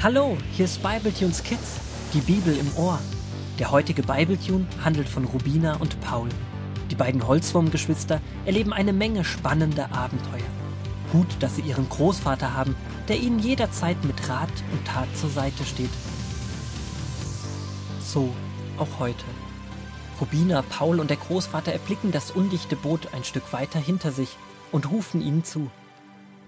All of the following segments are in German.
Hallo, hier ist Bibletunes Kids, die Bibel im Ohr. Der heutige Bibletune handelt von Rubina und Paul. Die beiden Holzwurmgeschwister erleben eine Menge spannender Abenteuer. Gut, dass sie ihren Großvater haben, der ihnen jederzeit mit Rat und Tat zur Seite steht. So, auch heute. Rubina, Paul und der Großvater erblicken das undichte Boot ein Stück weiter hinter sich und rufen ihnen zu.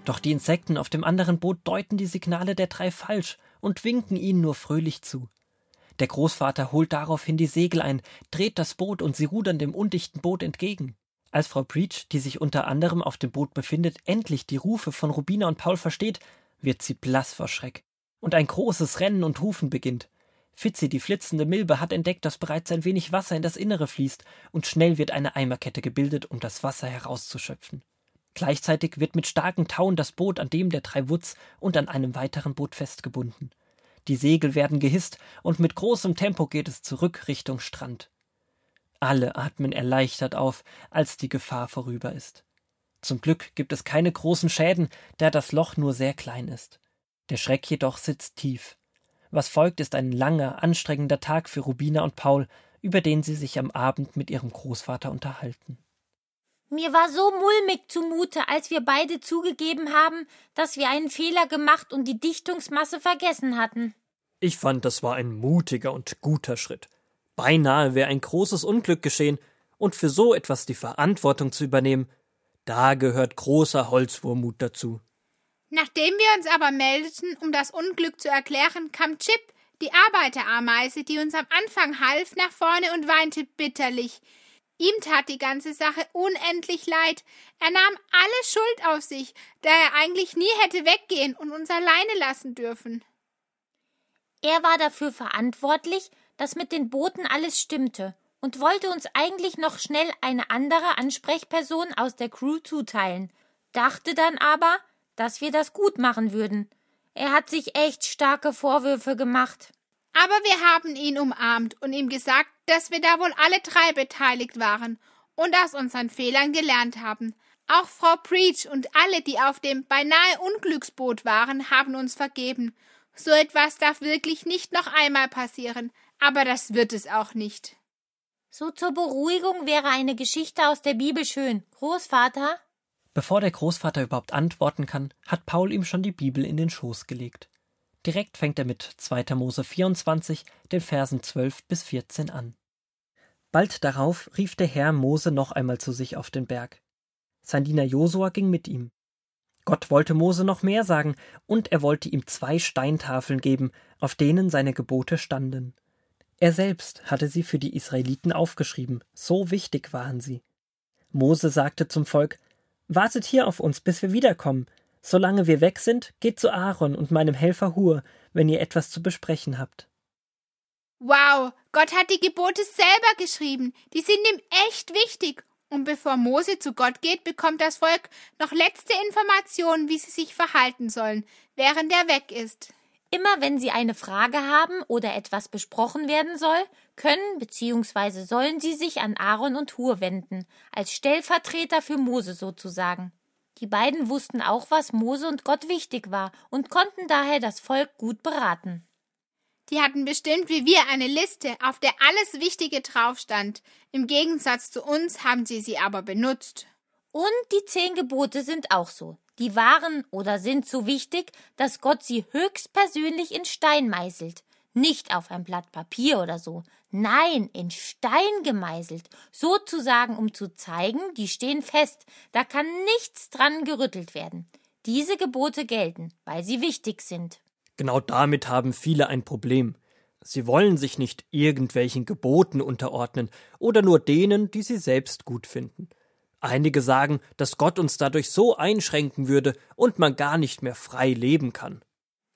Doch die Insekten auf dem anderen Boot deuten die Signale der drei falsch und winken ihnen nur fröhlich zu. Der Großvater holt daraufhin die Segel ein, dreht das Boot und sie rudern dem undichten Boot entgegen. Als Frau Breach, die sich unter anderem auf dem Boot befindet, endlich die Rufe von Rubina und Paul versteht, wird sie blass vor Schreck. Und ein großes Rennen und Rufen beginnt. Fitzi, die flitzende Milbe, hat entdeckt, dass bereits ein wenig Wasser in das Innere fließt, und schnell wird eine Eimerkette gebildet, um das Wasser herauszuschöpfen. Gleichzeitig wird mit starken Tauen das Boot an dem der drei Wutz und an einem weiteren Boot festgebunden. Die Segel werden gehisst und mit großem Tempo geht es zurück Richtung Strand. Alle atmen erleichtert auf, als die Gefahr vorüber ist. Zum Glück gibt es keine großen Schäden, da das Loch nur sehr klein ist. Der Schreck jedoch sitzt tief. Was folgt, ist ein langer, anstrengender Tag für Rubina und Paul, über den sie sich am Abend mit ihrem Großvater unterhalten. Mir war so mulmig zumute, als wir beide zugegeben haben, dass wir einen Fehler gemacht und die Dichtungsmasse vergessen hatten. Ich fand, das war ein mutiger und guter Schritt. Beinahe wäre ein großes Unglück geschehen, und für so etwas die Verantwortung zu übernehmen, da gehört großer Holzwurmut dazu. Nachdem wir uns aber meldeten, um das Unglück zu erklären, kam Chip, die Arbeiterameise, die uns am Anfang half, nach vorne und weinte bitterlich. Ihm tat die ganze Sache unendlich leid. Er nahm alle Schuld auf sich, da er eigentlich nie hätte weggehen und uns alleine lassen dürfen. Er war dafür verantwortlich, dass mit den Booten alles stimmte und wollte uns eigentlich noch schnell eine andere Ansprechperson aus der Crew zuteilen, dachte dann aber, dass wir das gut machen würden. Er hat sich echt starke Vorwürfe gemacht. Aber wir haben ihn umarmt und ihm gesagt, dass wir da wohl alle drei beteiligt waren und aus unseren Fehlern gelernt haben. Auch Frau Preach und alle, die auf dem beinahe Unglücksboot waren, haben uns vergeben. So etwas darf wirklich nicht noch einmal passieren, aber das wird es auch nicht. So zur Beruhigung wäre eine Geschichte aus der Bibel schön. Großvater? Bevor der Großvater überhaupt antworten kann, hat Paul ihm schon die Bibel in den Schoß gelegt. Direkt fängt er mit 2. Mose 24, den Versen 12 bis 14 an. Bald darauf rief der Herr Mose noch einmal zu sich auf den Berg. Sein Diener Josua ging mit ihm. Gott wollte Mose noch mehr sagen, und er wollte ihm zwei Steintafeln geben, auf denen seine Gebote standen. Er selbst hatte sie für die Israeliten aufgeschrieben, so wichtig waren sie. Mose sagte zum Volk Wartet hier auf uns, bis wir wiederkommen, Solange wir weg sind, geht zu Aaron und meinem Helfer Hur, wenn ihr etwas zu besprechen habt. Wow, Gott hat die Gebote selber geschrieben. Die sind ihm echt wichtig. Und bevor Mose zu Gott geht, bekommt das Volk noch letzte Informationen, wie sie sich verhalten sollen, während er weg ist. Immer wenn Sie eine Frage haben oder etwas besprochen werden soll, können bzw. sollen Sie sich an Aaron und Hur wenden, als Stellvertreter für Mose sozusagen. Die beiden wussten auch, was Mose und Gott wichtig war und konnten daher das Volk gut beraten. Die hatten bestimmt wie wir eine Liste, auf der alles Wichtige drauf stand. Im Gegensatz zu uns haben sie sie aber benutzt. Und die zehn Gebote sind auch so. Die waren oder sind so wichtig, dass Gott sie höchstpersönlich in Stein meißelt. Nicht auf ein Blatt Papier oder so. Nein, in Stein gemeißelt. Sozusagen, um zu zeigen, die stehen fest. Da kann nichts dran gerüttelt werden. Diese Gebote gelten, weil sie wichtig sind. Genau damit haben viele ein Problem. Sie wollen sich nicht irgendwelchen Geboten unterordnen oder nur denen, die sie selbst gut finden. Einige sagen, dass Gott uns dadurch so einschränken würde und man gar nicht mehr frei leben kann.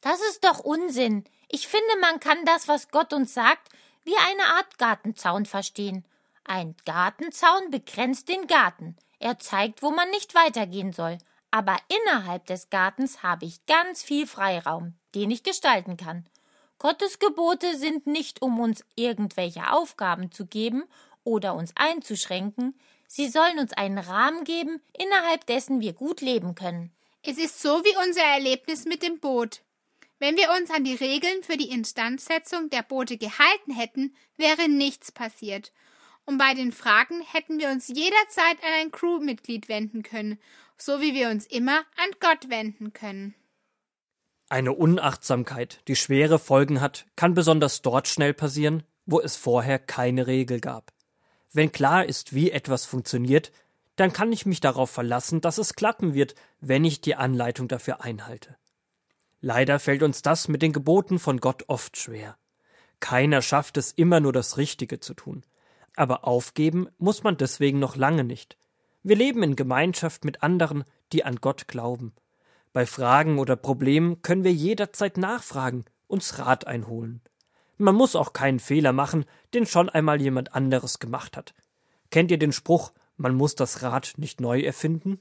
Das ist doch Unsinn. Ich finde, man kann das, was Gott uns sagt, wie eine Art Gartenzaun verstehen. Ein Gartenzaun begrenzt den Garten. Er zeigt, wo man nicht weitergehen soll. Aber innerhalb des Gartens habe ich ganz viel Freiraum, den ich gestalten kann. Gottes Gebote sind nicht, um uns irgendwelche Aufgaben zu geben oder uns einzuschränken, sie sollen uns einen Rahmen geben, innerhalb dessen wir gut leben können. Es ist so wie unser Erlebnis mit dem Boot. Wenn wir uns an die Regeln für die Instandsetzung der Boote gehalten hätten, wäre nichts passiert. Und bei den Fragen hätten wir uns jederzeit an ein Crewmitglied wenden können, so wie wir uns immer an Gott wenden können. Eine Unachtsamkeit, die schwere Folgen hat, kann besonders dort schnell passieren, wo es vorher keine Regel gab. Wenn klar ist, wie etwas funktioniert, dann kann ich mich darauf verlassen, dass es klappen wird, wenn ich die Anleitung dafür einhalte. Leider fällt uns das mit den Geboten von Gott oft schwer. Keiner schafft es immer nur das Richtige zu tun. Aber aufgeben muss man deswegen noch lange nicht. Wir leben in Gemeinschaft mit anderen, die an Gott glauben. Bei Fragen oder Problemen können wir jederzeit nachfragen, uns Rat einholen. Man muss auch keinen Fehler machen, den schon einmal jemand anderes gemacht hat. Kennt ihr den Spruch, man muss das Rad nicht neu erfinden?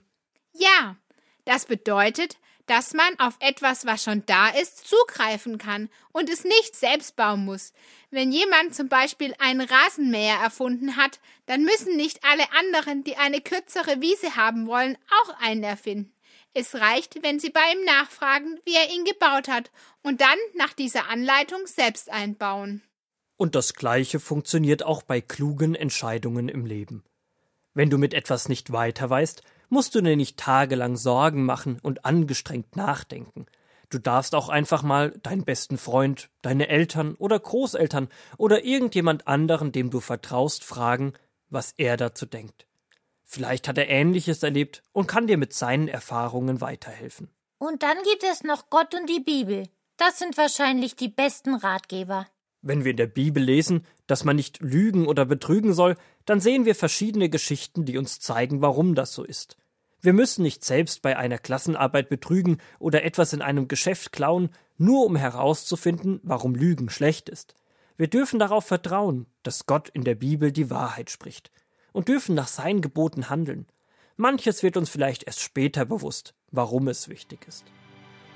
Ja, das bedeutet, dass man auf etwas, was schon da ist, zugreifen kann und es nicht selbst bauen muss. Wenn jemand zum Beispiel einen Rasenmäher erfunden hat, dann müssen nicht alle anderen, die eine kürzere Wiese haben wollen, auch einen erfinden. Es reicht, wenn sie bei ihm nachfragen, wie er ihn gebaut hat, und dann nach dieser Anleitung selbst einbauen. Und das Gleiche funktioniert auch bei klugen Entscheidungen im Leben. Wenn du mit etwas nicht weiter weißt, musst du dir nicht tagelang Sorgen machen und angestrengt nachdenken. Du darfst auch einfach mal deinen besten Freund, deine Eltern oder Großeltern oder irgendjemand anderen, dem du vertraust, fragen, was er dazu denkt. Vielleicht hat er Ähnliches erlebt und kann dir mit seinen Erfahrungen weiterhelfen. Und dann gibt es noch Gott und die Bibel. Das sind wahrscheinlich die besten Ratgeber. Wenn wir in der Bibel lesen, dass man nicht lügen oder betrügen soll, dann sehen wir verschiedene Geschichten, die uns zeigen, warum das so ist. Wir müssen nicht selbst bei einer Klassenarbeit betrügen oder etwas in einem Geschäft klauen, nur um herauszufinden, warum Lügen schlecht ist. Wir dürfen darauf vertrauen, dass Gott in der Bibel die Wahrheit spricht und dürfen nach seinen Geboten handeln. Manches wird uns vielleicht erst später bewusst, warum es wichtig ist.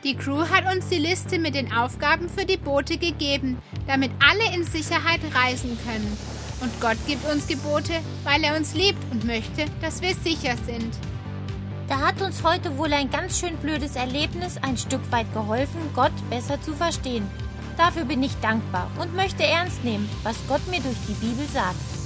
Die Crew hat uns die Liste mit den Aufgaben für die Boote gegeben, damit alle in Sicherheit reisen können. Und Gott gibt uns Gebote, weil er uns liebt und möchte, dass wir sicher sind. Da hat uns heute wohl ein ganz schön blödes Erlebnis ein Stück weit geholfen, Gott besser zu verstehen. Dafür bin ich dankbar und möchte ernst nehmen, was Gott mir durch die Bibel sagt.